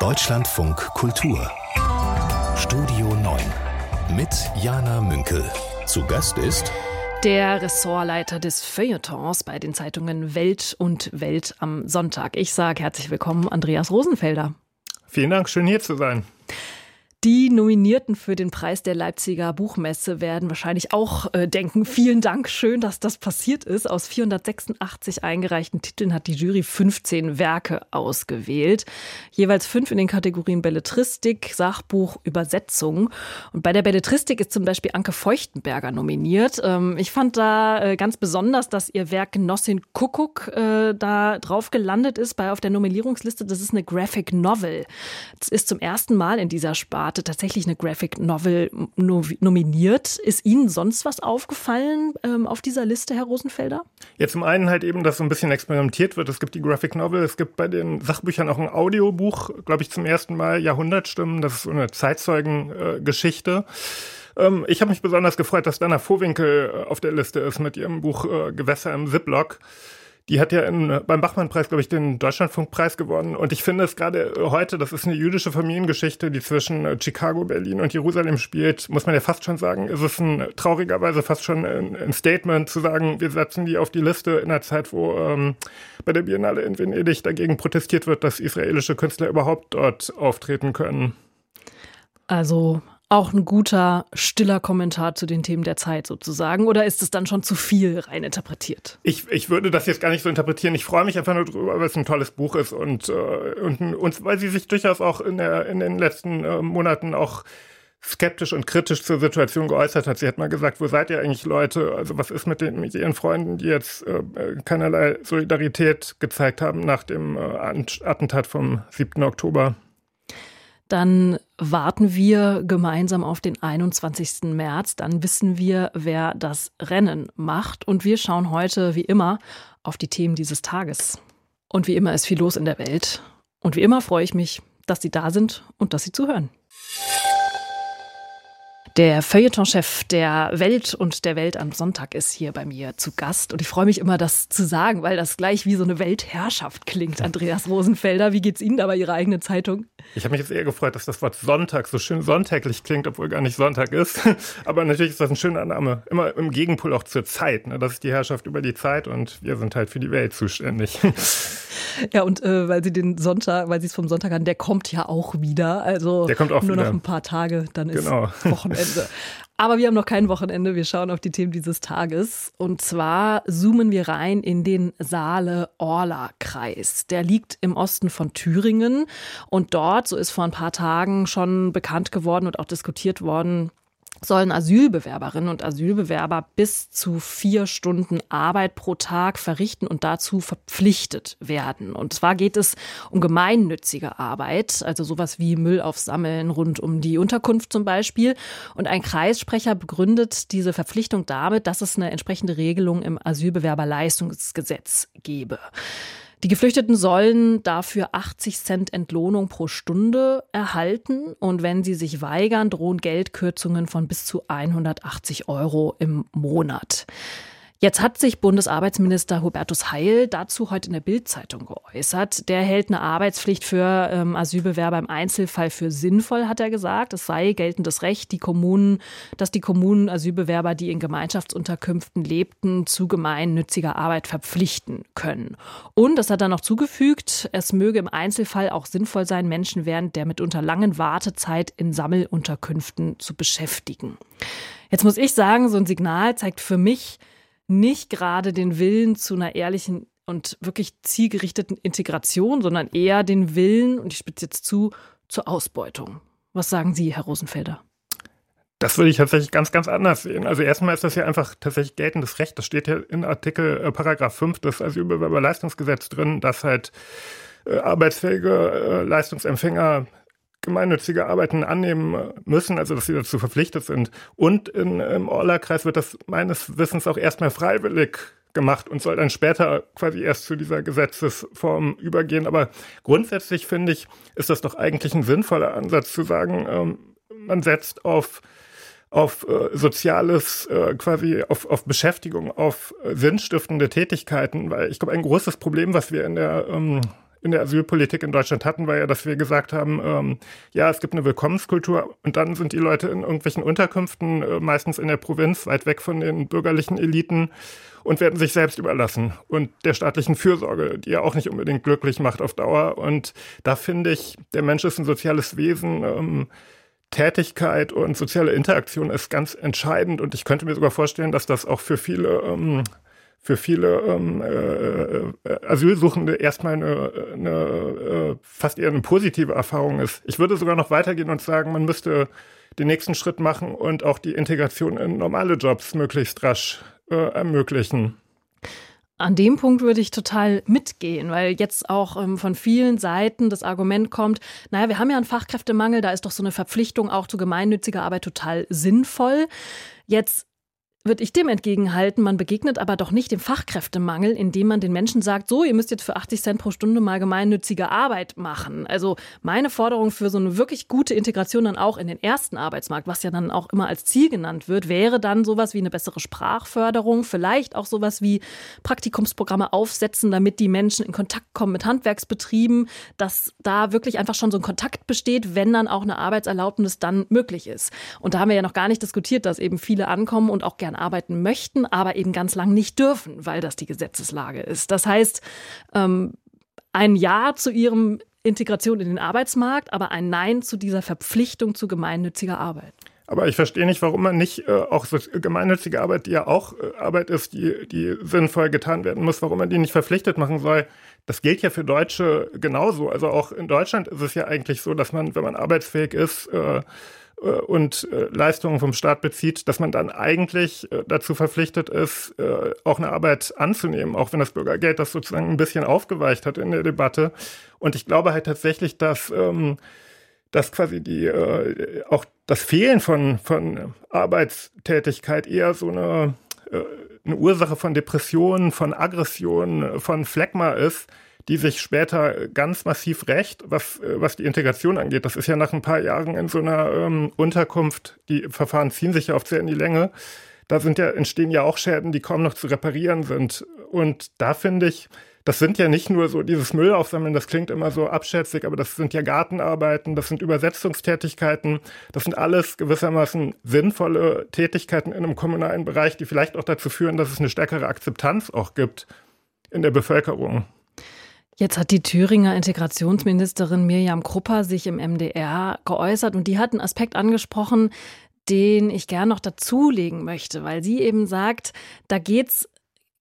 Deutschlandfunk Kultur Studio 9 mit Jana Münkel. Zu Gast ist der Ressortleiter des Feuilletons bei den Zeitungen Welt und Welt am Sonntag. Ich sage herzlich willkommen, Andreas Rosenfelder. Vielen Dank, schön hier zu sein. Die Nominierten für den Preis der Leipziger Buchmesse werden wahrscheinlich auch äh, denken, vielen Dank, schön, dass das passiert ist. Aus 486 eingereichten Titeln hat die Jury 15 Werke ausgewählt. Jeweils fünf in den Kategorien Belletristik, Sachbuch, Übersetzung. Und bei der Belletristik ist zum Beispiel Anke Feuchtenberger nominiert. Ähm, ich fand da äh, ganz besonders, dass ihr Werk Genossin Kuckuck äh, da drauf gelandet ist bei auf der Nominierungsliste. Das ist eine Graphic Novel. Es ist zum ersten Mal in dieser Sparte Sparte tatsächlich eine Graphic Novel nominiert. Ist Ihnen sonst was aufgefallen ähm, auf dieser Liste, Herr Rosenfelder? Ja, zum einen halt eben, dass so ein bisschen experimentiert wird. Es gibt die Graphic Novel, es gibt bei den Sachbüchern auch ein Audiobuch, glaube ich, zum ersten Mal Jahrhundertstimmen. Das ist so eine Zeitzeugengeschichte. Äh, ähm, ich habe mich besonders gefreut, dass Dana Vohwinkel äh, auf der Liste ist mit ihrem Buch äh, Gewässer im Ziplock. Die hat ja in, beim Bachmann-Preis, glaube ich, den Deutschlandfunkpreis gewonnen. Und ich finde es gerade heute, das ist eine jüdische Familiengeschichte, die zwischen äh, Chicago, Berlin und Jerusalem spielt, muss man ja fast schon sagen, ist es ein traurigerweise fast schon ein, ein Statement zu sagen, wir setzen die auf die Liste in einer Zeit, wo ähm, bei der Biennale in Venedig dagegen protestiert wird, dass israelische Künstler überhaupt dort auftreten können. Also auch ein guter, stiller Kommentar zu den Themen der Zeit sozusagen? Oder ist es dann schon zu viel rein interpretiert? Ich, ich würde das jetzt gar nicht so interpretieren. Ich freue mich einfach nur drüber, weil es ein tolles Buch ist und, äh, und, und weil sie sich durchaus auch in, der, in den letzten äh, Monaten auch skeptisch und kritisch zur Situation geäußert hat. Sie hat mal gesagt, wo seid ihr eigentlich Leute? Also was ist mit, den, mit ihren Freunden, die jetzt äh, keinerlei Solidarität gezeigt haben nach dem äh, Attentat vom 7. Oktober? Dann warten wir gemeinsam auf den 21. März. Dann wissen wir, wer das Rennen macht. Und wir schauen heute, wie immer, auf die Themen dieses Tages. Und wie immer ist viel los in der Welt. Und wie immer freue ich mich, dass Sie da sind und dass Sie zuhören. Der Feuilleton-Chef der Welt und der Welt am Sonntag ist hier bei mir zu Gast. Und ich freue mich immer, das zu sagen, weil das gleich wie so eine Weltherrschaft klingt. Andreas Rosenfelder, wie geht's Ihnen da bei Ihrer eigenen Zeitung? Ich habe mich jetzt eher gefreut, dass das Wort Sonntag so schön sonntäglich klingt, obwohl gar nicht Sonntag ist. Aber natürlich ist das ein schöner Name. Immer im Gegenpol auch zur Zeit. Ne? Das ist die Herrschaft über die Zeit und wir sind halt für die Welt zuständig. Ja, und äh, weil Sie den Sonntag, weil Sie es vom Sonntag an, der kommt ja auch wieder. Also der kommt auch nur wieder. noch ein paar Tage, dann ist genau. Wochenende. Aber wir haben noch kein Wochenende. Wir schauen auf die Themen dieses Tages. Und zwar zoomen wir rein in den Saale-Orla-Kreis. Der liegt im Osten von Thüringen. Und dort, so ist vor ein paar Tagen schon bekannt geworden und auch diskutiert worden, sollen Asylbewerberinnen und Asylbewerber bis zu vier Stunden Arbeit pro Tag verrichten und dazu verpflichtet werden. Und zwar geht es um gemeinnützige Arbeit, also sowas wie Müll aufsammeln rund um die Unterkunft zum Beispiel. Und ein Kreissprecher begründet diese Verpflichtung damit, dass es eine entsprechende Regelung im Asylbewerberleistungsgesetz gebe. Die Geflüchteten sollen dafür 80 Cent Entlohnung pro Stunde erhalten und wenn sie sich weigern, drohen Geldkürzungen von bis zu 180 Euro im Monat. Jetzt hat sich Bundesarbeitsminister Hubertus Heil dazu heute in der Bildzeitung geäußert. Der hält eine Arbeitspflicht für ähm, Asylbewerber im Einzelfall für sinnvoll, hat er gesagt. Es sei geltendes Recht, die Kommunen, dass die Kommunen Asylbewerber, die in Gemeinschaftsunterkünften lebten, zu gemeinnütziger Arbeit verpflichten können. Und das hat er noch zugefügt, es möge im Einzelfall auch sinnvoll sein, Menschen während der mitunter langen Wartezeit in Sammelunterkünften zu beschäftigen. Jetzt muss ich sagen, so ein Signal zeigt für mich, nicht gerade den Willen zu einer ehrlichen und wirklich zielgerichteten Integration, sondern eher den Willen, und ich spitze jetzt zu, zur Ausbeutung. Was sagen Sie, Herr Rosenfelder? Das würde ich tatsächlich ganz, ganz anders sehen. Also erstmal ist das ja einfach tatsächlich geltendes Recht. Das steht ja in Artikel äh, Paragraph 5 des Asylbewerberleistungsgesetzes drin, dass halt äh, arbeitsfähige äh, Leistungsempfänger gemeinnützige Arbeiten annehmen müssen, also dass sie dazu verpflichtet sind. Und in, im Orla-Kreis wird das meines Wissens auch erstmal freiwillig gemacht und soll dann später quasi erst zu dieser Gesetzesform übergehen. Aber grundsätzlich finde ich, ist das doch eigentlich ein sinnvoller Ansatz zu sagen, ähm, man setzt auf auf äh, soziales, äh, quasi auf, auf Beschäftigung, auf äh, sinnstiftende Tätigkeiten, weil ich glaube, ein großes Problem, was wir in der ähm, in der Asylpolitik in Deutschland hatten, war ja, dass wir gesagt haben, ähm, ja, es gibt eine Willkommenskultur und dann sind die Leute in irgendwelchen Unterkünften, äh, meistens in der Provinz, weit weg von den bürgerlichen Eliten und werden sich selbst überlassen und der staatlichen Fürsorge, die ja auch nicht unbedingt glücklich macht auf Dauer. Und da finde ich, der Mensch ist ein soziales Wesen. Ähm, Tätigkeit und soziale Interaktion ist ganz entscheidend und ich könnte mir sogar vorstellen, dass das auch für viele ähm, für viele ähm, äh, äh, Asylsuchende erstmal eine, eine äh, fast eher eine positive Erfahrung ist. Ich würde sogar noch weitergehen und sagen, man müsste den nächsten Schritt machen und auch die Integration in normale Jobs möglichst rasch äh, ermöglichen. An dem Punkt würde ich total mitgehen, weil jetzt auch ähm, von vielen Seiten das Argument kommt, naja, wir haben ja einen Fachkräftemangel, da ist doch so eine Verpflichtung auch zu gemeinnütziger Arbeit total sinnvoll. Jetzt würde ich dem entgegenhalten, man begegnet aber doch nicht dem Fachkräftemangel, indem man den Menschen sagt, so, ihr müsst jetzt für 80 Cent pro Stunde mal gemeinnützige Arbeit machen. Also meine Forderung für so eine wirklich gute Integration dann auch in den ersten Arbeitsmarkt, was ja dann auch immer als Ziel genannt wird, wäre dann sowas wie eine bessere Sprachförderung, vielleicht auch sowas wie Praktikumsprogramme aufsetzen, damit die Menschen in Kontakt kommen mit Handwerksbetrieben, dass da wirklich einfach schon so ein Kontakt besteht, wenn dann auch eine Arbeitserlaubnis dann möglich ist. Und da haben wir ja noch gar nicht diskutiert, dass eben viele ankommen und auch gerne gern arbeiten möchten, aber eben ganz lang nicht dürfen, weil das die Gesetzeslage ist. Das heißt, ähm, ein Ja zu ihrem Integration in den Arbeitsmarkt, aber ein Nein zu dieser Verpflichtung zu gemeinnütziger Arbeit. Aber ich verstehe nicht, warum man nicht äh, auch so gemeinnützige Arbeit, die ja auch äh, Arbeit ist, die, die sinnvoll getan werden muss, warum man die nicht verpflichtet machen soll. Das gilt ja für Deutsche genauso. Also auch in Deutschland ist es ja eigentlich so, dass man, wenn man arbeitsfähig ist, äh, und äh, Leistungen vom Staat bezieht, dass man dann eigentlich äh, dazu verpflichtet ist, auch eine Arbeit anzunehmen, auch wenn das Bürgergeld das sozusagen ein bisschen aufgeweicht hat in der Debatte. Und ich glaube halt tatsächlich, dass, ähm, dass quasi die, auch das Fehlen von, von Arbeitstätigkeit eher so eine, eine Ursache von Depressionen, von Aggressionen, von Phlegma ist, die sich später ganz massiv rächt, was, äh, was die Integration angeht. Das ist ja nach ein paar Jahren in so einer ähm, Unterkunft, die Verfahren ziehen sich ja oft sehr in die Länge. Da sind ja, entstehen ja auch Schäden, die kaum noch zu reparieren sind. Und da finde ich, das sind ja nicht nur so dieses Müll aufsammeln, das klingt immer so abschätzig, aber das sind ja Gartenarbeiten, das sind Übersetzungstätigkeiten, das sind alles gewissermaßen sinnvolle Tätigkeiten in einem kommunalen Bereich, die vielleicht auch dazu führen, dass es eine stärkere Akzeptanz auch gibt in der Bevölkerung. Jetzt hat die Thüringer Integrationsministerin Mirjam Krupper sich im MDR geäußert und die hat einen Aspekt angesprochen, den ich gern noch dazulegen möchte, weil sie eben sagt, da geht's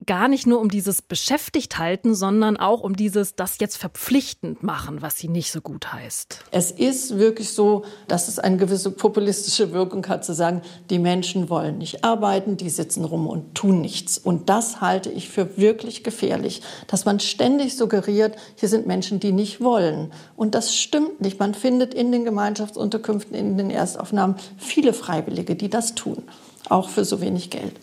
gar nicht nur um dieses beschäftigt halten, sondern auch um dieses das jetzt verpflichtend machen, was sie nicht so gut heißt. Es ist wirklich so, dass es eine gewisse populistische Wirkung hat, zu sagen, die Menschen wollen nicht arbeiten, die sitzen rum und tun nichts. Und das halte ich für wirklich gefährlich, dass man ständig suggeriert, hier sind Menschen, die nicht wollen. Und das stimmt nicht. Man findet in den Gemeinschaftsunterkünften, in den Erstaufnahmen viele Freiwillige, die das tun, auch für so wenig Geld.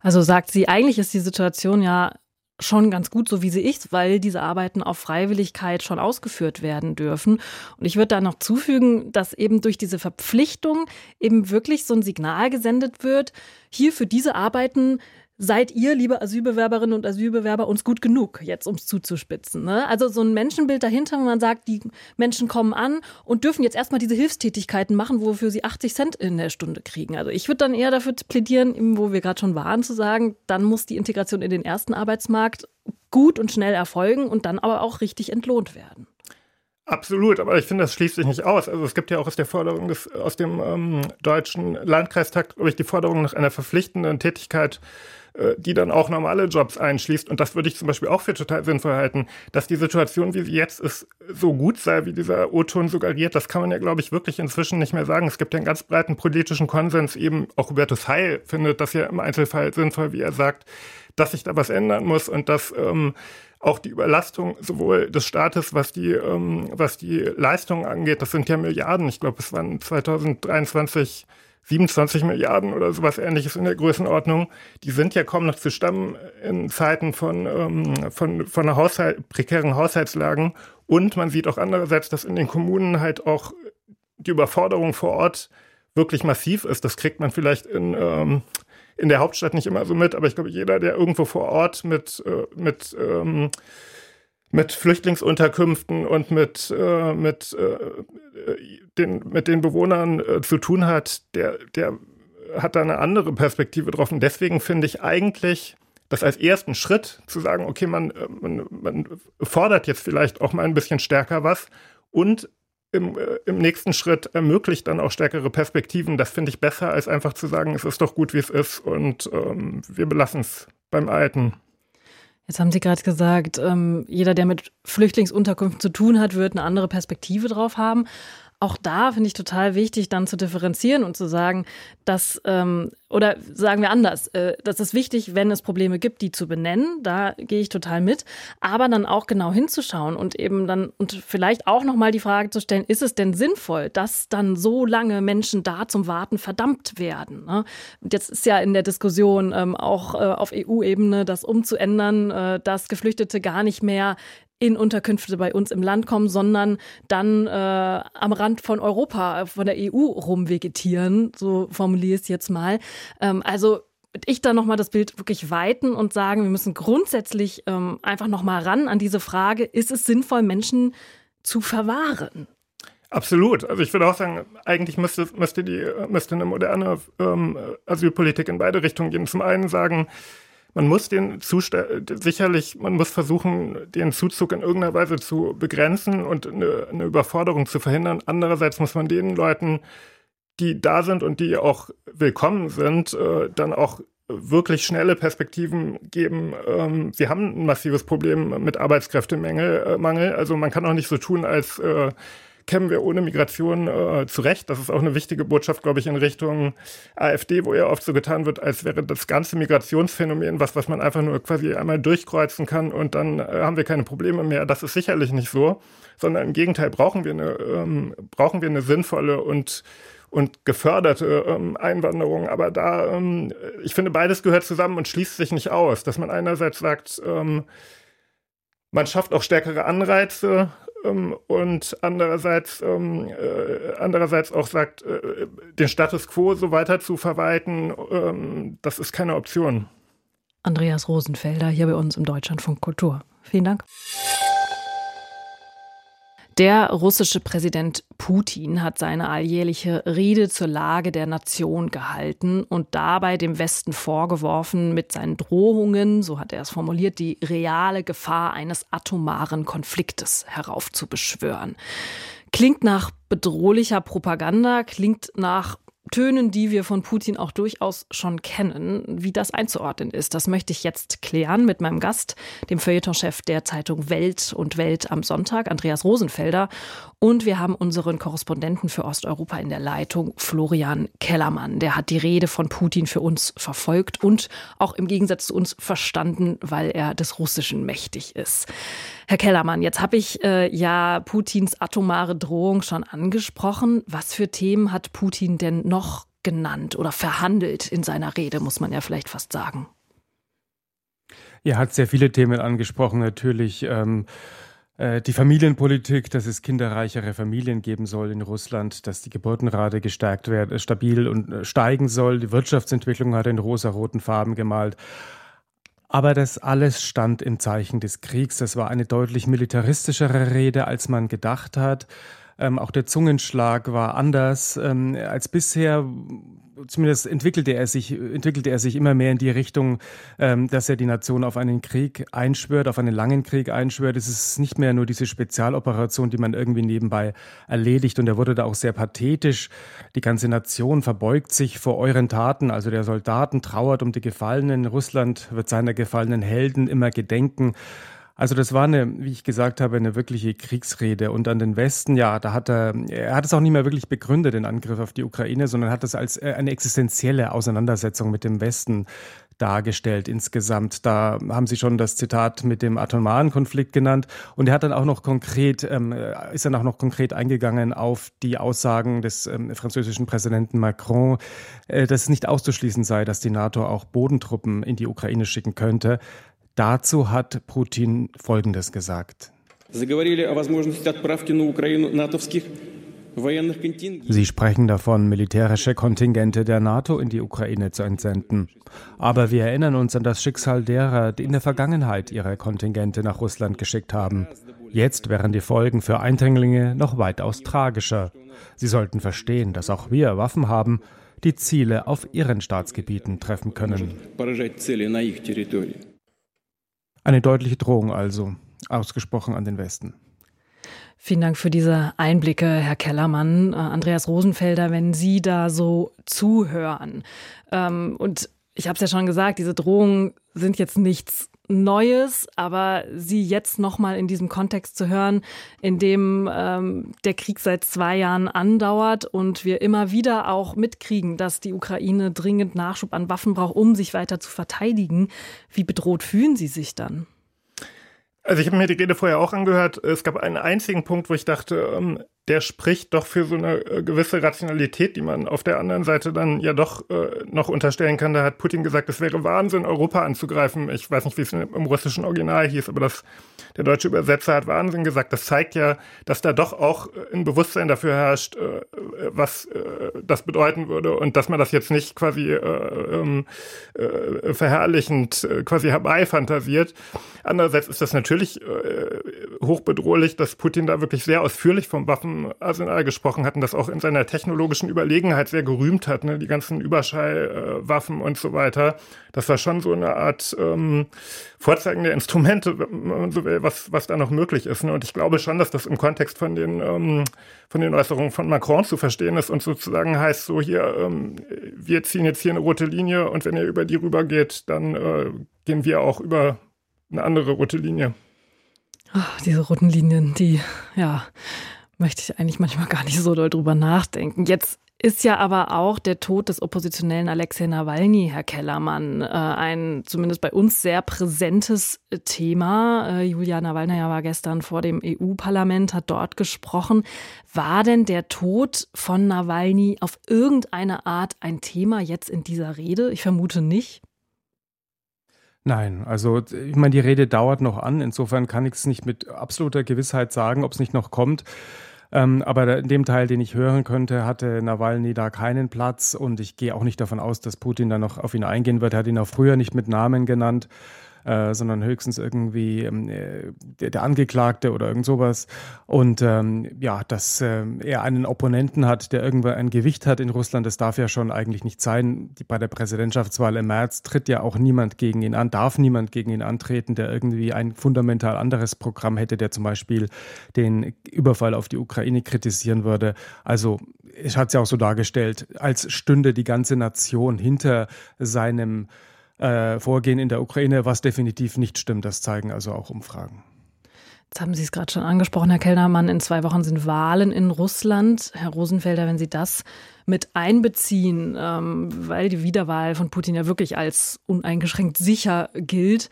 Also sagt sie, eigentlich ist die Situation ja schon ganz gut, so wie sie ist, weil diese Arbeiten auf Freiwilligkeit schon ausgeführt werden dürfen. Und ich würde da noch zufügen, dass eben durch diese Verpflichtung eben wirklich so ein Signal gesendet wird, hier für diese Arbeiten seid ihr, liebe Asylbewerberinnen und Asylbewerber, uns gut genug, jetzt ums zuzuspitzen. Ne? Also so ein Menschenbild dahinter, wo man sagt, die Menschen kommen an und dürfen jetzt erstmal diese Hilfstätigkeiten machen, wofür sie 80 Cent in der Stunde kriegen. Also ich würde dann eher dafür plädieren, wo wir gerade schon waren, zu sagen, dann muss die Integration in den ersten Arbeitsmarkt gut und schnell erfolgen und dann aber auch richtig entlohnt werden. Absolut, aber ich finde, das schließt sich nicht aus. Also es gibt ja auch aus der Forderung des, aus dem ähm, deutschen Landkreistag, glaube ich, die Forderung nach einer verpflichtenden Tätigkeit die dann auch normale Jobs einschließt. Und das würde ich zum Beispiel auch für total sinnvoll halten, dass die Situation, wie sie jetzt ist, so gut sei, wie dieser O-Ton suggeriert. Das kann man ja, glaube ich, wirklich inzwischen nicht mehr sagen. Es gibt ja einen ganz breiten politischen Konsens, eben auch Hubertus Heil findet das ja im Einzelfall sinnvoll, wie er sagt, dass sich da was ändern muss und dass ähm, auch die Überlastung sowohl des Staates, was die, ähm, was die Leistungen angeht, das sind ja Milliarden. Ich glaube, es waren 2023 27 Milliarden oder sowas ähnliches in der Größenordnung, die sind ja kaum noch zu stammen in Zeiten von, ähm, von, von Haushalt, prekären Haushaltslagen. Und man sieht auch andererseits, dass in den Kommunen halt auch die Überforderung vor Ort wirklich massiv ist. Das kriegt man vielleicht in, ähm, in der Hauptstadt nicht immer so mit, aber ich glaube, jeder, der irgendwo vor Ort mit, äh, mit ähm, mit Flüchtlingsunterkünften und mit, äh, mit, äh, den, mit den Bewohnern äh, zu tun hat, der, der hat da eine andere Perspektive drauf. Und deswegen finde ich eigentlich das als ersten Schritt zu sagen, okay, man, äh, man, man fordert jetzt vielleicht auch mal ein bisschen stärker was und im, äh, im nächsten Schritt ermöglicht dann auch stärkere Perspektiven. Das finde ich besser, als einfach zu sagen, es ist doch gut, wie es ist und ähm, wir belassen es beim Alten. Jetzt haben Sie gerade gesagt, ähm, jeder, der mit Flüchtlingsunterkünften zu tun hat, wird eine andere Perspektive drauf haben auch da finde ich total wichtig, dann zu differenzieren und zu sagen, dass, ähm, oder sagen wir anders, äh, das ist wichtig, wenn es Probleme gibt, die zu benennen, da gehe ich total mit, aber dann auch genau hinzuschauen und eben dann und vielleicht auch nochmal die Frage zu stellen, ist es denn sinnvoll, dass dann so lange Menschen da zum Warten verdammt werden? Ne? Jetzt ist ja in der Diskussion ähm, auch äh, auf EU-Ebene das umzuändern, äh, dass Geflüchtete gar nicht mehr in Unterkünfte bei uns im Land kommen, sondern dann äh, am Rand von Europa, von der EU rumvegetieren, so formuliere ich es jetzt mal. Ähm, also ich dann nochmal das Bild wirklich weiten und sagen, wir müssen grundsätzlich ähm, einfach nochmal ran an diese Frage, ist es sinnvoll, Menschen zu verwahren? Absolut. Also ich würde auch sagen, eigentlich müsste, müsste, die, müsste eine moderne ähm, Asylpolitik in beide Richtungen gehen. Zum einen sagen, man muss den Zustand, sicherlich, man muss versuchen, den Zuzug in irgendeiner Weise zu begrenzen und eine, eine Überforderung zu verhindern. Andererseits muss man den Leuten, die da sind und die auch willkommen sind, äh, dann auch wirklich schnelle Perspektiven geben. Ähm, wir haben ein massives Problem mit Arbeitskräftemangel. Äh, Mangel. Also man kann auch nicht so tun, als äh, kämen wir ohne Migration äh, zurecht. Das ist auch eine wichtige Botschaft, glaube ich, in Richtung AfD, wo ja oft so getan wird, als wäre das ganze Migrationsphänomen was, was man einfach nur quasi einmal durchkreuzen kann und dann äh, haben wir keine Probleme mehr. Das ist sicherlich nicht so, sondern im Gegenteil brauchen wir eine, ähm, brauchen wir eine sinnvolle und und geförderte ähm, Einwanderung. Aber da, ähm, ich finde, beides gehört zusammen und schließt sich nicht aus. Dass man einerseits sagt, ähm, man schafft auch stärkere Anreize und andererseits, ähm, äh, andererseits auch sagt, äh, den Status quo so weiter zu verwalten, ähm, das ist keine Option. Andreas Rosenfelder hier bei uns im Deutschlandfunk Kultur. Vielen Dank. Der russische Präsident Putin hat seine alljährliche Rede zur Lage der Nation gehalten und dabei dem Westen vorgeworfen, mit seinen Drohungen, so hat er es formuliert, die reale Gefahr eines atomaren Konfliktes heraufzubeschwören. Klingt nach bedrohlicher Propaganda, klingt nach Tönen, die wir von Putin auch durchaus schon kennen. Wie das einzuordnen ist, das möchte ich jetzt klären mit meinem Gast, dem Feuilletonchef der Zeitung Welt und Welt am Sonntag, Andreas Rosenfelder. Und wir haben unseren Korrespondenten für Osteuropa in der Leitung, Florian Kellermann. Der hat die Rede von Putin für uns verfolgt und auch im Gegensatz zu uns verstanden, weil er des Russischen mächtig ist. Herr Kellermann, jetzt habe ich äh, ja Putins atomare Drohung schon angesprochen. Was für Themen hat Putin denn noch genannt oder verhandelt in seiner Rede, muss man ja vielleicht fast sagen? Er hat sehr viele Themen angesprochen, natürlich. Ähm äh, die Familienpolitik, dass es kinderreichere Familien geben soll in Russland, dass die Geburtenrate gestärkt werden, äh, stabil und äh, steigen soll. Die Wirtschaftsentwicklung hat er in rosa-roten Farben gemalt. Aber das alles stand im Zeichen des Kriegs. Das war eine deutlich militaristischere Rede, als man gedacht hat. Ähm, auch der Zungenschlag war anders ähm, als bisher. Zumindest entwickelte er sich, entwickelte er sich immer mehr in die Richtung, ähm, dass er die Nation auf einen Krieg einschwört, auf einen langen Krieg einschwört. Es ist nicht mehr nur diese Spezialoperation, die man irgendwie nebenbei erledigt. Und er wurde da auch sehr pathetisch. Die ganze Nation verbeugt sich vor euren Taten. Also der Soldaten trauert um die Gefallenen. Russland wird seiner gefallenen Helden immer gedenken. Also das war eine, wie ich gesagt habe, eine wirkliche Kriegsrede. Und an den Westen, ja, da hat er, er hat es auch nicht mehr wirklich begründet, den Angriff auf die Ukraine, sondern hat es als äh, eine existenzielle Auseinandersetzung mit dem Westen dargestellt insgesamt. Da haben Sie schon das Zitat mit dem atomaren Konflikt genannt. Und er hat dann auch noch konkret, ähm, ist dann auch noch konkret eingegangen auf die Aussagen des ähm, französischen Präsidenten Macron, äh, dass es nicht auszuschließen sei, dass die NATO auch Bodentruppen in die Ukraine schicken könnte. Dazu hat Putin Folgendes gesagt. Sie sprechen davon, militärische Kontingente der NATO in die Ukraine zu entsenden. Aber wir erinnern uns an das Schicksal derer, die in der Vergangenheit ihre Kontingente nach Russland geschickt haben. Jetzt wären die Folgen für Eindringlinge noch weitaus tragischer. Sie sollten verstehen, dass auch wir Waffen haben, die Ziele auf ihren Staatsgebieten treffen können. Eine deutliche Drohung also, ausgesprochen an den Westen. Vielen Dank für diese Einblicke, Herr Kellermann. Äh, Andreas Rosenfelder, wenn Sie da so zuhören. Ähm, und ich habe es ja schon gesagt, diese Drohungen sind jetzt nichts Neues, aber sie jetzt nochmal in diesem Kontext zu hören, in dem ähm, der Krieg seit zwei Jahren andauert und wir immer wieder auch mitkriegen, dass die Ukraine dringend Nachschub an Waffen braucht, um sich weiter zu verteidigen. Wie bedroht fühlen Sie sich dann? Also ich habe mir die Rede vorher auch angehört. Es gab einen einzigen Punkt, wo ich dachte, ähm, der spricht doch für so eine äh, gewisse Rationalität, die man auf der anderen Seite dann ja doch äh, noch unterstellen kann. Da hat Putin gesagt, es wäre Wahnsinn, Europa anzugreifen. Ich weiß nicht, wie es im russischen Original hieß, aber das, der deutsche Übersetzer hat Wahnsinn gesagt. Das zeigt ja, dass da doch auch ein Bewusstsein dafür herrscht, äh, was äh, das bedeuten würde und dass man das jetzt nicht quasi äh, ähm, äh, verherrlichend quasi herbeifantasiert. Andererseits ist das natürlich hochbedrohlich, dass Putin da wirklich sehr ausführlich vom Waffenarsenal gesprochen hat und das auch in seiner technologischen Überlegenheit sehr gerühmt hat, ne? die ganzen Überschallwaffen und so weiter. Das war schon so eine Art ähm, Vorzeigen der Instrumente, so will, was, was da noch möglich ist. Ne? Und ich glaube schon, dass das im Kontext von den, ähm, von den Äußerungen von Macron zu verstehen ist und sozusagen heißt so hier, ähm, wir ziehen jetzt hier eine rote Linie und wenn ihr über die rübergeht, dann äh, gehen wir auch über eine andere rote Linie. Ach, diese roten Linien, die, ja, möchte ich eigentlich manchmal gar nicht so doll drüber nachdenken. Jetzt ist ja aber auch der Tod des Oppositionellen Alexei Nawalny, Herr Kellermann, äh, ein zumindest bei uns sehr präsentes Thema. Äh, Julia Nawalny war gestern vor dem EU-Parlament, hat dort gesprochen. War denn der Tod von Nawalny auf irgendeine Art ein Thema jetzt in dieser Rede? Ich vermute nicht. Nein, also ich meine, die Rede dauert noch an. Insofern kann ich es nicht mit absoluter Gewissheit sagen, ob es nicht noch kommt. Ähm, aber in dem Teil, den ich hören könnte, hatte Nawalny da keinen Platz und ich gehe auch nicht davon aus, dass Putin da noch auf ihn eingehen wird. Er hat ihn auch früher nicht mit Namen genannt. Äh, sondern höchstens irgendwie ähm, äh, der, der, Angeklagte oder irgend sowas. Und ähm, ja, dass äh, er einen Opponenten hat, der irgendwann ein Gewicht hat in Russland, das darf ja schon eigentlich nicht sein. Die, bei der Präsidentschaftswahl im März tritt ja auch niemand gegen ihn an, darf niemand gegen ihn antreten, der irgendwie ein fundamental anderes Programm hätte, der zum Beispiel den Überfall auf die Ukraine kritisieren würde. Also es hat es ja auch so dargestellt, als stünde die ganze Nation hinter seinem äh, Vorgehen in der Ukraine, was definitiv nicht stimmt. Das zeigen also auch Umfragen. Jetzt haben Sie es gerade schon angesprochen, Herr Kellnermann. In zwei Wochen sind Wahlen in Russland. Herr Rosenfelder, wenn Sie das mit einbeziehen, ähm, weil die Wiederwahl von Putin ja wirklich als uneingeschränkt sicher gilt.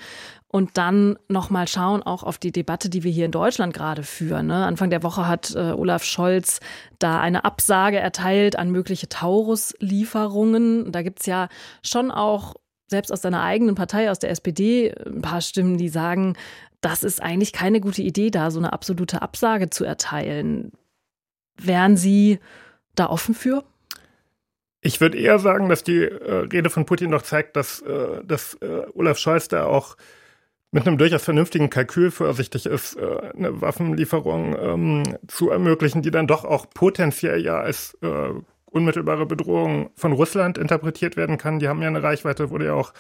Und dann nochmal schauen auch auf die Debatte, die wir hier in Deutschland gerade führen. Ne? Anfang der Woche hat äh, Olaf Scholz da eine Absage erteilt an mögliche Taurus-Lieferungen. Da gibt's ja schon auch selbst aus seiner eigenen Partei, aus der SPD, ein paar Stimmen, die sagen, das ist eigentlich keine gute Idee, da so eine absolute Absage zu erteilen. Wären Sie da offen für? Ich würde eher sagen, dass die äh, Rede von Putin noch zeigt, dass, äh, dass äh, Olaf Scholz da auch mit einem durchaus vernünftigen Kalkül vorsichtig ist, äh, eine Waffenlieferung ähm, zu ermöglichen, die dann doch auch potenziell ja als äh, unmittelbare Bedrohung von Russland interpretiert werden kann. Die haben ja eine Reichweite, wurde ja auch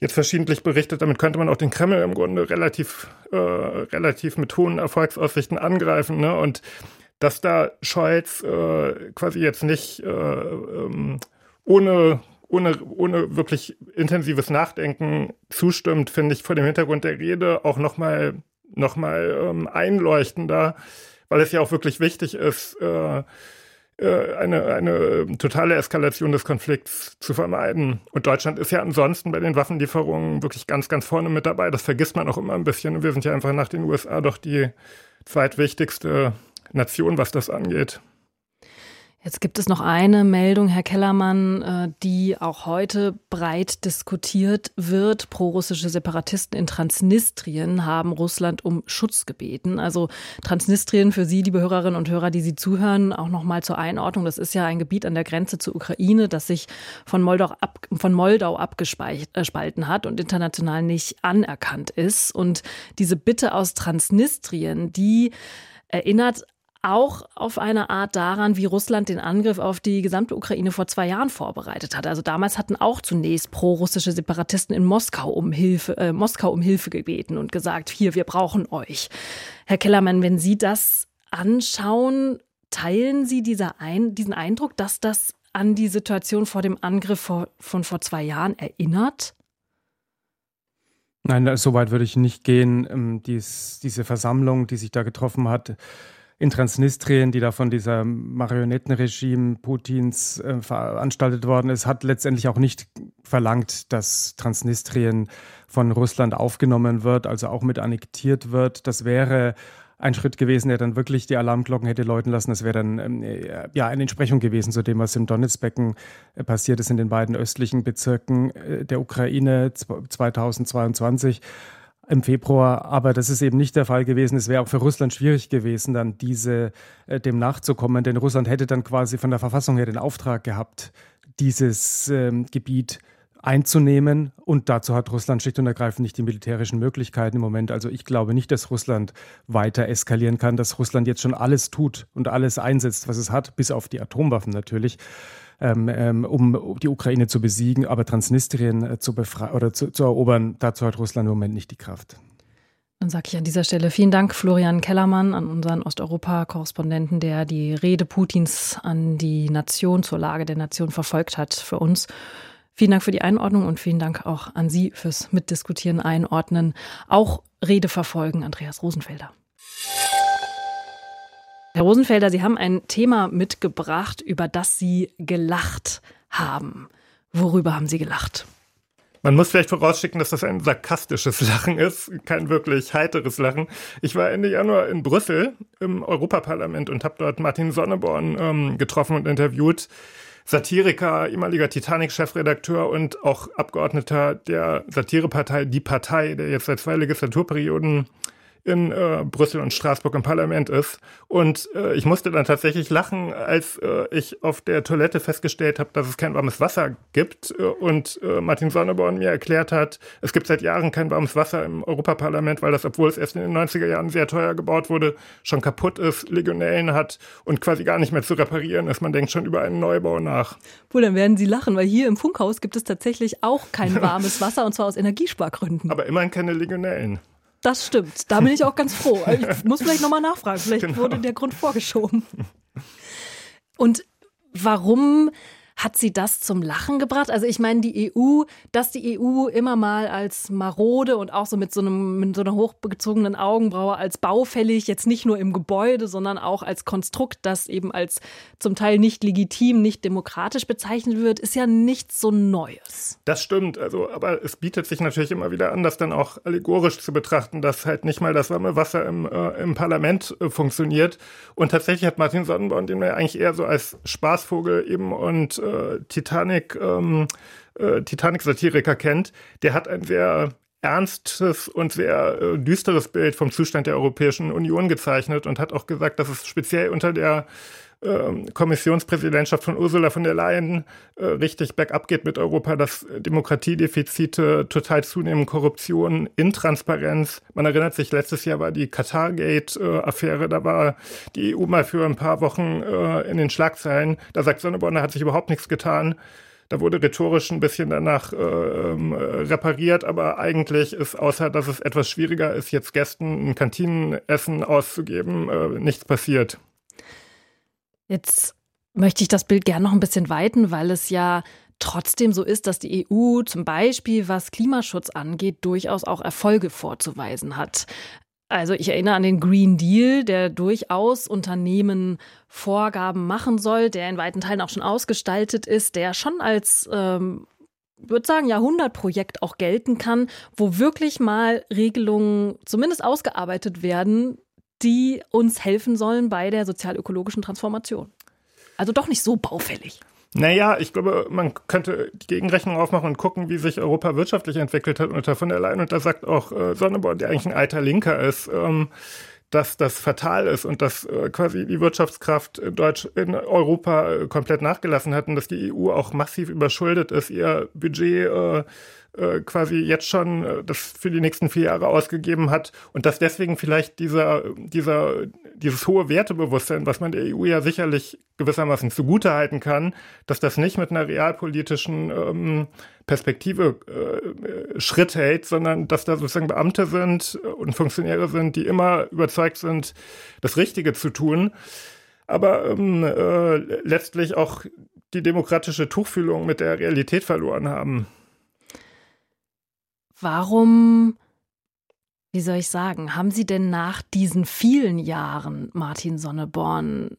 jetzt verschiedentlich berichtet. Damit könnte man auch den Kreml im Grunde relativ, äh, relativ mit hohen Erfolgsaussichten angreifen. Ne? Und dass da Scholz äh, quasi jetzt nicht äh, ähm, ohne, ohne, ohne wirklich intensives Nachdenken zustimmt, finde ich vor dem Hintergrund der Rede auch nochmal noch mal, ähm, einleuchtender, weil es ja auch wirklich wichtig ist, äh, eine, eine ähm, totale Eskalation des Konflikts zu vermeiden. Und Deutschland ist ja ansonsten bei den Waffenlieferungen wirklich ganz, ganz vorne mit dabei. Das vergisst man auch immer ein bisschen. wir sind ja einfach nach den USA doch die zweitwichtigste Nation, was das angeht. Jetzt gibt es noch eine Meldung, Herr Kellermann, äh, die auch heute breit diskutiert wird. Prorussische Separatisten in Transnistrien haben Russland um Schutz gebeten. Also Transnistrien für Sie, liebe Hörerinnen und Hörer, die Sie zuhören, auch noch mal zur Einordnung. Das ist ja ein Gebiet an der Grenze zur Ukraine, das sich von Moldau, ab, von Moldau abgespalten hat und international nicht anerkannt ist. Und diese Bitte aus Transnistrien, die erinnert auch auf eine Art daran, wie Russland den Angriff auf die gesamte Ukraine vor zwei Jahren vorbereitet hat. Also damals hatten auch zunächst pro-russische Separatisten in Moskau um Hilfe, äh, Moskau um Hilfe gebeten und gesagt, hier, wir brauchen euch. Herr Kellermann, wenn Sie das anschauen, teilen Sie dieser ein, diesen Eindruck, dass das an die Situation vor dem Angriff vor, von vor zwei Jahren erinnert? Nein, so weit würde ich nicht gehen. Ähm, dies, diese Versammlung, die sich da getroffen hat, in Transnistrien, die da von dieser Marionettenregime Putins äh, veranstaltet worden ist, hat letztendlich auch nicht verlangt, dass Transnistrien von Russland aufgenommen wird, also auch mit annektiert wird. Das wäre ein Schritt gewesen, der dann wirklich die Alarmglocken hätte läuten lassen. Das wäre dann ähm, äh, ja eine Entsprechung gewesen zu dem, was im Donetsbecken äh, passiert ist in den beiden östlichen Bezirken äh, der Ukraine 2022 im Februar, aber das ist eben nicht der Fall gewesen. Es wäre auch für Russland schwierig gewesen, dann diese äh, dem nachzukommen, denn Russland hätte dann quasi von der Verfassung her den Auftrag gehabt, dieses ähm, Gebiet einzunehmen. Und dazu hat Russland schlicht und ergreifend nicht die militärischen Möglichkeiten im Moment. Also ich glaube nicht, dass Russland weiter eskalieren kann, dass Russland jetzt schon alles tut und alles einsetzt, was es hat, bis auf die Atomwaffen natürlich, ähm, ähm, um die Ukraine zu besiegen, aber Transnistrien äh, zu befreien oder zu, zu erobern, dazu hat Russland im Moment nicht die Kraft. Dann sage ich an dieser Stelle vielen Dank, Florian Kellermann, an unseren Osteuropa-Korrespondenten, der die Rede Putins an die Nation zur Lage der Nation verfolgt hat für uns. Vielen Dank für die Einordnung und vielen Dank auch an Sie fürs Mitdiskutieren, Einordnen, auch Rede verfolgen, Andreas Rosenfelder. Herr Rosenfelder, Sie haben ein Thema mitgebracht, über das Sie gelacht haben. Worüber haben Sie gelacht? Man muss vielleicht vorausschicken, dass das ein sarkastisches Lachen ist, kein wirklich heiteres Lachen. Ich war Ende Januar in Brüssel im Europaparlament und habe dort Martin Sonneborn ähm, getroffen und interviewt. Satiriker, ehemaliger Titanic-Chefredakteur und auch Abgeordneter der Satirepartei Die Partei, der jetzt seit zwei Legislaturperioden in äh, Brüssel und Straßburg im Parlament ist. Und äh, ich musste dann tatsächlich lachen, als äh, ich auf der Toilette festgestellt habe, dass es kein warmes Wasser gibt. Äh, und äh, Martin Sonneborn mir erklärt hat, es gibt seit Jahren kein warmes Wasser im Europaparlament, weil das, obwohl es erst in den 90er Jahren sehr teuer gebaut wurde, schon kaputt ist, Legionellen hat und quasi gar nicht mehr zu reparieren ist. Man denkt schon über einen Neubau nach. Wohl, dann werden Sie lachen, weil hier im Funkhaus gibt es tatsächlich auch kein warmes Wasser und zwar aus Energiespargründen. Aber immerhin keine Legionellen. Das stimmt. Da bin ich auch ganz froh. Ich muss vielleicht nochmal nachfragen. Vielleicht genau. wurde der Grund vorgeschoben. Und warum hat sie das zum Lachen gebracht? Also ich meine, die EU, dass die EU immer mal als marode und auch so mit so, einem, mit so einer hochgezogenen Augenbraue als baufällig, jetzt nicht nur im Gebäude, sondern auch als Konstrukt, das eben als zum Teil nicht legitim, nicht demokratisch bezeichnet wird, ist ja nichts so Neues. Das stimmt, also, aber es bietet sich natürlich immer wieder an, das dann auch allegorisch zu betrachten, dass halt nicht mal das warme Wasser im, äh, im Parlament äh, funktioniert. Und tatsächlich hat Martin Sonnenborn den wir eigentlich eher so als Spaßvogel eben und äh, Titanic, ähm, äh, Titanic-Satiriker kennt, der hat ein sehr ernstes und sehr äh, düsteres Bild vom Zustand der Europäischen Union gezeichnet und hat auch gesagt, dass es speziell unter der ähm, Kommissionspräsidentschaft von Ursula von der Leyen äh, richtig bergab geht mit Europa, dass Demokratiedefizite total zunehmen, Korruption, Intransparenz. Man erinnert sich, letztes Jahr war die Qatargate-Affäre, da war die EU mal für ein paar Wochen äh, in den Schlagzeilen. Da sagt Sonneborn, da hat sich überhaupt nichts getan. Da wurde rhetorisch ein bisschen danach äh, ähm, repariert, aber eigentlich ist, außer dass es etwas schwieriger ist, jetzt Gästen ein Kantinenessen auszugeben, äh, nichts passiert. Jetzt möchte ich das Bild gerne noch ein bisschen weiten, weil es ja trotzdem so ist, dass die EU zum Beispiel, was Klimaschutz angeht, durchaus auch Erfolge vorzuweisen hat. Also ich erinnere an den Green Deal, der durchaus Unternehmen Vorgaben machen soll, der in weiten Teilen auch schon ausgestaltet ist, der schon als ähm, würde sagen, Jahrhundertprojekt auch gelten kann, wo wirklich mal Regelungen zumindest ausgearbeitet werden, die uns helfen sollen bei der sozial-ökologischen Transformation. Also doch nicht so baufällig. Naja, ich glaube, man könnte die Gegenrechnung aufmachen und gucken, wie sich Europa wirtschaftlich entwickelt hat unter von der Leyen. Und da sagt auch äh, Sonneborn, der eigentlich ein alter Linker ist, ähm, dass das fatal ist und dass äh, quasi die Wirtschaftskraft in, Deutsch, in Europa äh, komplett nachgelassen hat und dass die EU auch massiv überschuldet ist, ihr Budget äh, äh, quasi jetzt schon äh, das für die nächsten vier Jahre ausgegeben hat und dass deswegen vielleicht dieser, dieser, dieses hohe Wertebewusstsein, was man der EU ja sicherlich gewissermaßen zugutehalten kann, dass das nicht mit einer realpolitischen ähm, Perspektive äh, Schritt hält, sondern dass da sozusagen Beamte sind und Funktionäre sind, die immer überzeugt sind, das Richtige zu tun aber ähm, äh, letztlich auch die demokratische Tuchfühlung mit der Realität verloren haben warum, wie soll ich sagen, haben Sie denn nach diesen vielen Jahren Martin Sonneborn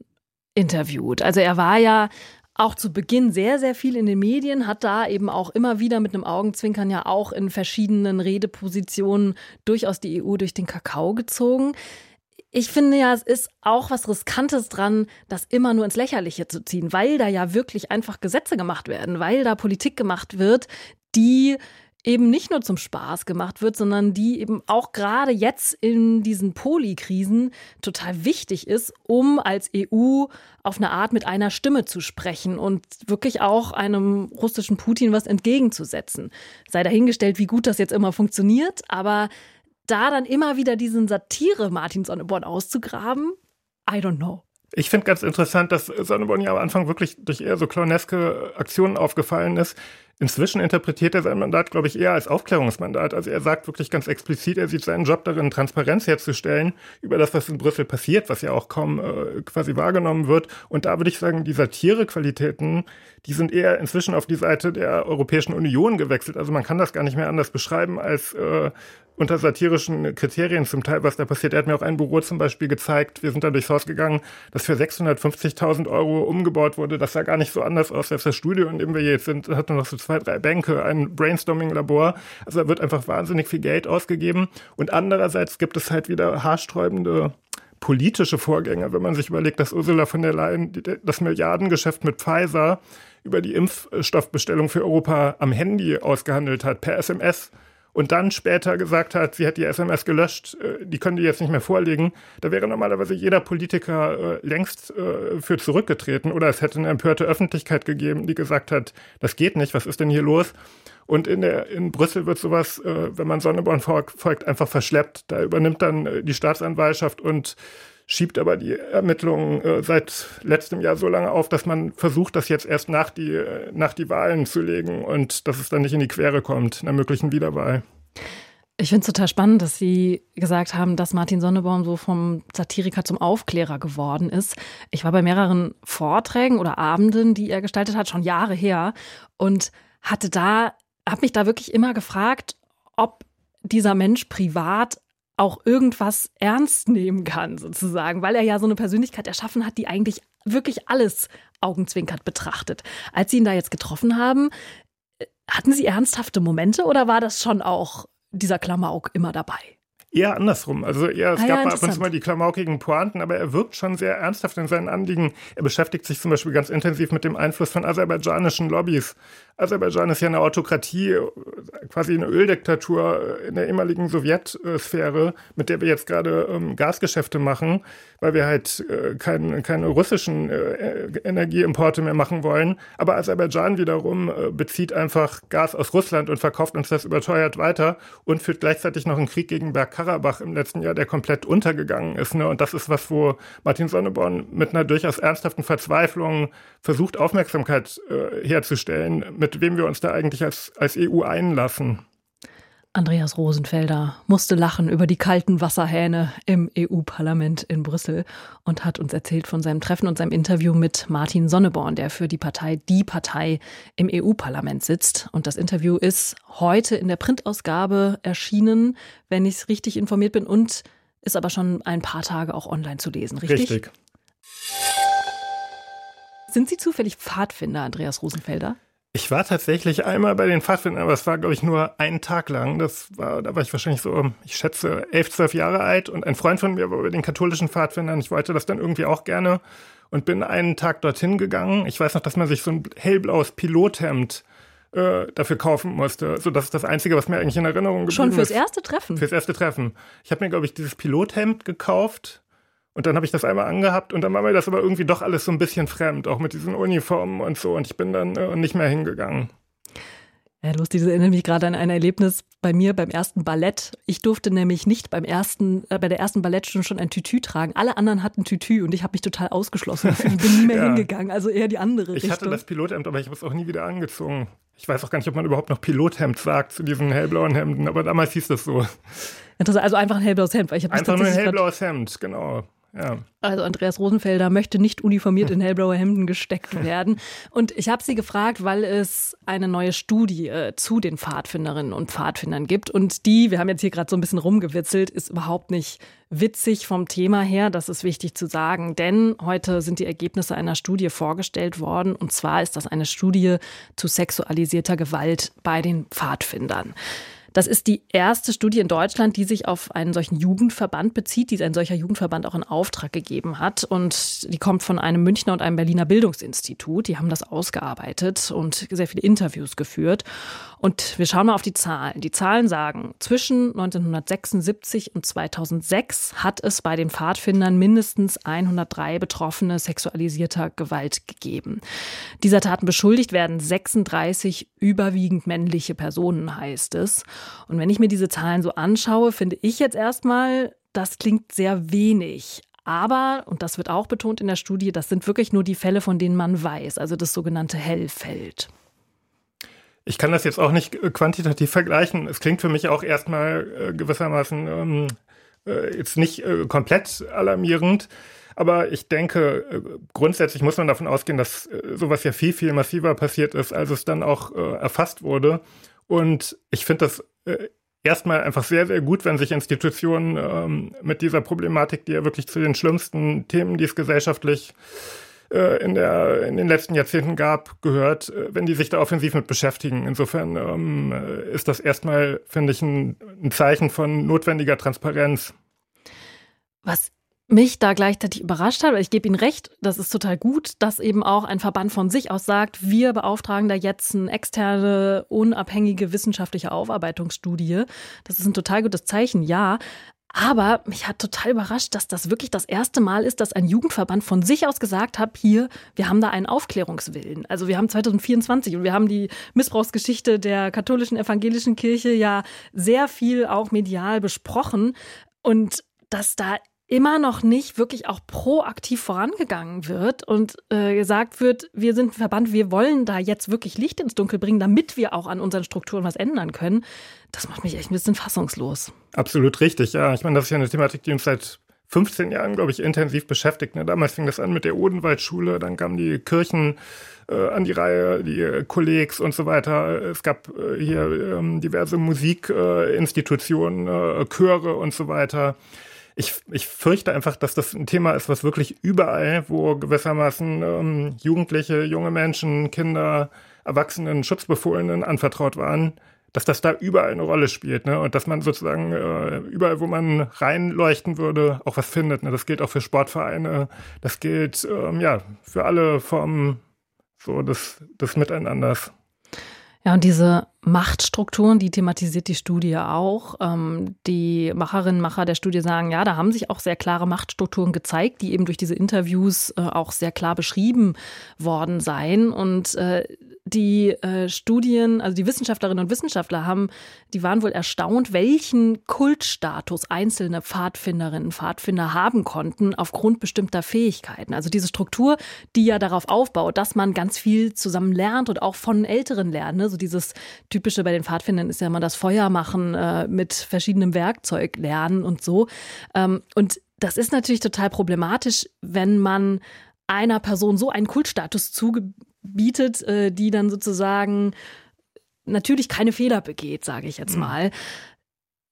interviewt? Also er war ja auch zu Beginn sehr, sehr viel in den Medien, hat da eben auch immer wieder mit einem Augenzwinkern ja auch in verschiedenen Redepositionen durchaus die EU durch den Kakao gezogen. Ich finde ja, es ist auch was Riskantes dran, das immer nur ins Lächerliche zu ziehen, weil da ja wirklich einfach Gesetze gemacht werden, weil da Politik gemacht wird, die eben nicht nur zum Spaß gemacht wird, sondern die eben auch gerade jetzt in diesen Polikrisen total wichtig ist, um als EU auf eine Art mit einer Stimme zu sprechen und wirklich auch einem russischen Putin was entgegenzusetzen. Sei dahingestellt, wie gut das jetzt immer funktioniert, aber da dann immer wieder diesen Satire Martin Sonneborn auszugraben, I don't know. Ich finde ganz interessant, dass Sonneborn ja am Anfang wirklich durch eher so clowneske Aktionen aufgefallen ist. Inzwischen interpretiert er sein Mandat, glaube ich, eher als Aufklärungsmandat. Also er sagt wirklich ganz explizit, er sieht seinen Job darin, Transparenz herzustellen über das, was in Brüssel passiert, was ja auch kaum äh, quasi wahrgenommen wird. Und da würde ich sagen, die Satirequalitäten, die sind eher inzwischen auf die Seite der Europäischen Union gewechselt. Also man kann das gar nicht mehr anders beschreiben als äh, unter satirischen Kriterien zum Teil, was da passiert. Er hat mir auch ein Büro zum Beispiel gezeigt. Wir sind da durchs Haus gegangen, das für 650.000 Euro umgebaut wurde. Das sah gar nicht so anders aus als das Studio, in dem wir jetzt sind. Hat nur noch so zwei, drei Bänke, ein Brainstorming-Labor. Also da wird einfach wahnsinnig viel Geld ausgegeben. Und andererseits gibt es halt wieder haarsträubende politische Vorgänge, wenn man sich überlegt, dass Ursula von der Leyen das Milliardengeschäft mit Pfizer über die Impfstoffbestellung für Europa am Handy ausgehandelt hat, per SMS und dann später gesagt hat, sie hat die SMS gelöscht, äh, die können die jetzt nicht mehr vorlegen, da wäre normalerweise jeder Politiker äh, längst äh, für zurückgetreten oder es hätte eine empörte Öffentlichkeit gegeben, die gesagt hat, das geht nicht, was ist denn hier los? Und in, der, in Brüssel wird sowas, wenn man Sonneborn folgt, einfach verschleppt. Da übernimmt dann die Staatsanwaltschaft und schiebt aber die Ermittlungen äh, seit letztem Jahr so lange auf, dass man versucht, das jetzt erst nach die, äh, nach die Wahlen zu legen und dass es dann nicht in die Quere kommt, einer möglichen Wiederwahl. Ich finde es total spannend, dass Sie gesagt haben, dass Martin Sonnebaum so vom Satiriker zum Aufklärer geworden ist. Ich war bei mehreren Vorträgen oder Abenden, die er gestaltet hat, schon Jahre her und hatte da, habe mich da wirklich immer gefragt, ob dieser Mensch privat auch irgendwas ernst nehmen kann, sozusagen, weil er ja so eine Persönlichkeit erschaffen hat, die eigentlich wirklich alles augenzwinkert betrachtet. Als Sie ihn da jetzt getroffen haben, äh, hatten Sie ernsthafte Momente oder war das schon auch dieser Klamauk immer dabei? Eher andersrum. Also eher, es ah, gab ja, ab und zu mal die klamaukigen Pointen, aber er wirkt schon sehr ernsthaft in seinen Anliegen. Er beschäftigt sich zum Beispiel ganz intensiv mit dem Einfluss von aserbaidschanischen Lobbys Aserbaidschan ist ja eine Autokratie, quasi eine Öldiktatur in der ehemaligen Sowjetsphäre, mit der wir jetzt gerade ähm, Gasgeschäfte machen, weil wir halt äh, kein, keine russischen äh, Energieimporte mehr machen wollen. Aber Aserbaidschan wiederum äh, bezieht einfach Gas aus Russland und verkauft uns das überteuert weiter und führt gleichzeitig noch einen Krieg gegen Bergkarabach im letzten Jahr, der komplett untergegangen ist. Ne? Und das ist was, wo Martin Sonneborn mit einer durchaus ernsthaften Verzweiflung versucht, Aufmerksamkeit äh, herzustellen mit wem wir uns da eigentlich als, als EU einlassen. Andreas Rosenfelder musste lachen über die kalten Wasserhähne im EU-Parlament in Brüssel und hat uns erzählt von seinem Treffen und seinem Interview mit Martin Sonneborn, der für die Partei Die Partei im EU-Parlament sitzt. Und das Interview ist heute in der Printausgabe erschienen, wenn ich richtig informiert bin, und ist aber schon ein paar Tage auch online zu lesen, richtig? Richtig. Sind Sie zufällig Pfadfinder, Andreas Rosenfelder? Ich war tatsächlich einmal bei den Pfadfindern, aber es war, glaube ich, nur einen Tag lang. Das war, da war ich wahrscheinlich so, ich schätze, elf, zwölf Jahre alt und ein Freund von mir war bei den katholischen Pfadfindern. Ich wollte das dann irgendwie auch gerne und bin einen Tag dorthin gegangen. Ich weiß noch, dass man sich so ein hellblaues Pilothemd äh, dafür kaufen musste. So, das ist das Einzige, was mir eigentlich in Erinnerung geblieben ist. Schon fürs erste Treffen? Fürs erste Treffen. Ich habe mir, glaube ich, dieses Pilothemd gekauft und dann habe ich das einmal angehabt und dann war mir das aber irgendwie doch alles so ein bisschen fremd, auch mit diesen Uniformen und so. Und ich bin dann äh, nicht mehr hingegangen. Ja, lustig, das erinnert mich gerade an ein Erlebnis bei mir beim ersten Ballett. Ich durfte nämlich nicht beim ersten, äh, bei der ersten Ballettstunde schon ein Tütü tragen. Alle anderen hatten Tütü und ich habe mich total ausgeschlossen. Ich bin nie mehr ja. hingegangen, also eher die andere ich Richtung. Ich hatte das Pilothemd, aber ich habe es auch nie wieder angezogen. Ich weiß auch gar nicht, ob man überhaupt noch Pilothemd sagt zu diesen hellblauen Hemden, aber damals hieß das so. Interessant, also einfach ein hellblaues Hemd. Weil ich einfach nur ein hellblaues Hemd, genau. Ja. Also Andreas Rosenfelder möchte nicht uniformiert in hellblaue Hemden gesteckt werden. Und ich habe sie gefragt, weil es eine neue Studie äh, zu den Pfadfinderinnen und Pfadfindern gibt. Und die, wir haben jetzt hier gerade so ein bisschen rumgewitzelt, ist überhaupt nicht witzig vom Thema her. Das ist wichtig zu sagen. Denn heute sind die Ergebnisse einer Studie vorgestellt worden. Und zwar ist das eine Studie zu sexualisierter Gewalt bei den Pfadfindern. Das ist die erste Studie in Deutschland, die sich auf einen solchen Jugendverband bezieht, die ein solcher Jugendverband auch in Auftrag gegeben hat. Und die kommt von einem Münchner und einem Berliner Bildungsinstitut. Die haben das ausgearbeitet und sehr viele Interviews geführt. Und wir schauen mal auf die Zahlen. Die Zahlen sagen, zwischen 1976 und 2006 hat es bei den Pfadfindern mindestens 103 Betroffene sexualisierter Gewalt gegeben. Dieser Taten beschuldigt werden 36 überwiegend männliche Personen, heißt es. Und wenn ich mir diese Zahlen so anschaue, finde ich jetzt erstmal, das klingt sehr wenig. Aber, und das wird auch betont in der Studie, das sind wirklich nur die Fälle, von denen man weiß, also das sogenannte Hellfeld. Ich kann das jetzt auch nicht äh, quantitativ vergleichen. Es klingt für mich auch erstmal äh, gewissermaßen ähm, äh, jetzt nicht äh, komplett alarmierend. Aber ich denke, äh, grundsätzlich muss man davon ausgehen, dass äh, sowas ja viel, viel massiver passiert ist, als es dann auch erfasst wurde. Und ich finde das erstmal einfach sehr, sehr gut, wenn sich Institutionen ähm, mit dieser Problematik, die ja wirklich zu den schlimmsten Themen, die es gesellschaftlich äh, in, der, in den letzten Jahrzehnten gab, gehört, äh, wenn die sich da offensiv mit beschäftigen. Insofern ähm, äh, ist das erstmal, finde ich, ein, ein Zeichen von notwendiger Transparenz. Was mich da gleichzeitig überrascht hat, ich gebe Ihnen recht, das ist total gut, dass eben auch ein Verband von sich aus sagt, wir beauftragen da jetzt eine externe, unabhängige wissenschaftliche Aufarbeitungsstudie. Das ist ein total gutes Zeichen, ja. Aber mich hat total überrascht, dass das wirklich das erste Mal ist, dass ein Jugendverband von sich aus gesagt hat, hier, wir haben da einen Aufklärungswillen. Also wir haben 2024 und wir haben die Missbrauchsgeschichte der katholischen evangelischen Kirche ja sehr viel auch medial besprochen. Und dass da immer noch nicht wirklich auch proaktiv vorangegangen wird und äh, gesagt wird, wir sind ein Verband, wir wollen da jetzt wirklich Licht ins Dunkel bringen, damit wir auch an unseren Strukturen was ändern können, das macht mich echt ein bisschen fassungslos. Absolut richtig, ja. Ich meine, das ist ja eine Thematik, die uns seit 15 Jahren, glaube ich, intensiv beschäftigt. Ne? Damals fing das an mit der Odenwaldschule, dann kamen die Kirchen äh, an die Reihe, die äh, Kollegs und so weiter. Es gab äh, hier ähm, diverse Musikinstitutionen, äh, Chöre und so weiter ich, ich fürchte einfach, dass das ein Thema ist, was wirklich überall, wo gewissermaßen ähm, Jugendliche, junge Menschen, Kinder, Erwachsenen, Schutzbefohlenen anvertraut waren, dass das da überall eine Rolle spielt, ne? Und dass man sozusagen äh, überall, wo man reinleuchten würde, auch was findet. Ne? Das gilt auch für Sportvereine, das gilt ähm, ja für alle Formen so des, des Miteinanders. Ja, und diese Machtstrukturen, die thematisiert die Studie auch. Ähm, die Macherinnen und Macher der Studie sagen, ja, da haben sich auch sehr klare Machtstrukturen gezeigt, die eben durch diese Interviews äh, auch sehr klar beschrieben worden seien. Und äh, die äh, Studien, also die Wissenschaftlerinnen und Wissenschaftler haben, die waren wohl erstaunt, welchen Kultstatus einzelne Pfadfinderinnen und Pfadfinder haben konnten aufgrund bestimmter Fähigkeiten. Also diese Struktur, die ja darauf aufbaut, dass man ganz viel zusammen lernt und auch von Älteren lernt. Ne? So dieses typische bei den Pfadfindern ist ja immer das Feuer machen äh, mit verschiedenem Werkzeug lernen und so. Ähm, und das ist natürlich total problematisch, wenn man einer Person so einen Kultstatus zuge bietet, äh, die dann sozusagen natürlich keine Fehler begeht, sage ich jetzt mhm. mal.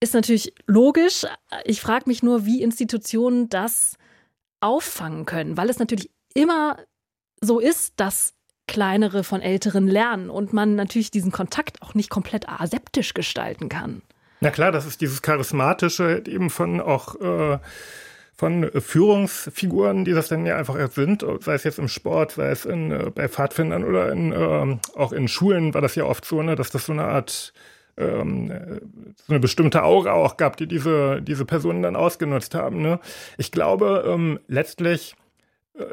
Ist natürlich logisch. Ich frage mich nur, wie Institutionen das auffangen können, weil es natürlich immer so ist, dass kleinere von älteren lernen und man natürlich diesen Kontakt auch nicht komplett aseptisch gestalten kann. Na klar, das ist dieses charismatische eben von auch äh, von Führungsfiguren, die das dann ja einfach sind, sei es jetzt im Sport, sei es in, äh, bei Pfadfindern oder in, äh, auch in Schulen war das ja oft so, ne, dass das so eine Art ähm, so eine bestimmte Aura auch gab, die diese, diese Personen dann ausgenutzt haben. Ne? Ich glaube, ähm, letztlich äh,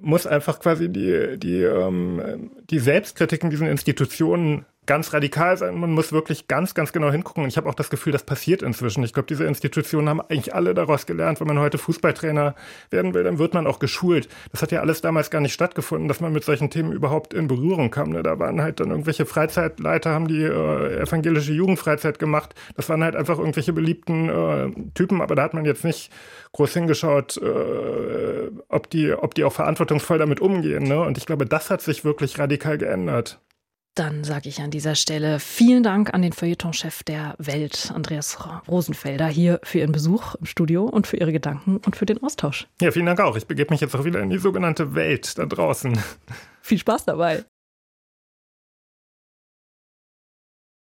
muss einfach quasi die, die, ähm, die Selbstkritik in diesen Institutionen ganz radikal sein. Man muss wirklich ganz, ganz genau hingucken. Und ich habe auch das Gefühl, das passiert inzwischen. Ich glaube, diese Institutionen haben eigentlich alle daraus gelernt. Wenn man heute Fußballtrainer werden will, dann wird man auch geschult. Das hat ja alles damals gar nicht stattgefunden, dass man mit solchen Themen überhaupt in Berührung kam. Ne? Da waren halt dann irgendwelche Freizeitleiter, haben die äh, evangelische Jugendfreizeit gemacht. Das waren halt einfach irgendwelche beliebten äh, Typen, aber da hat man jetzt nicht groß hingeschaut, äh, ob, die, ob die auch verantwortungsvoll damit umgehen. Ne? Und ich glaube, das hat sich wirklich radikal geändert. Dann sage ich an dieser Stelle vielen Dank an den Feuilletonchef der Welt, Andreas Rosenfelder, hier für Ihren Besuch im Studio und für Ihre Gedanken und für den Austausch. Ja, vielen Dank auch. Ich begebe mich jetzt auch wieder in die sogenannte Welt da draußen. Viel Spaß dabei.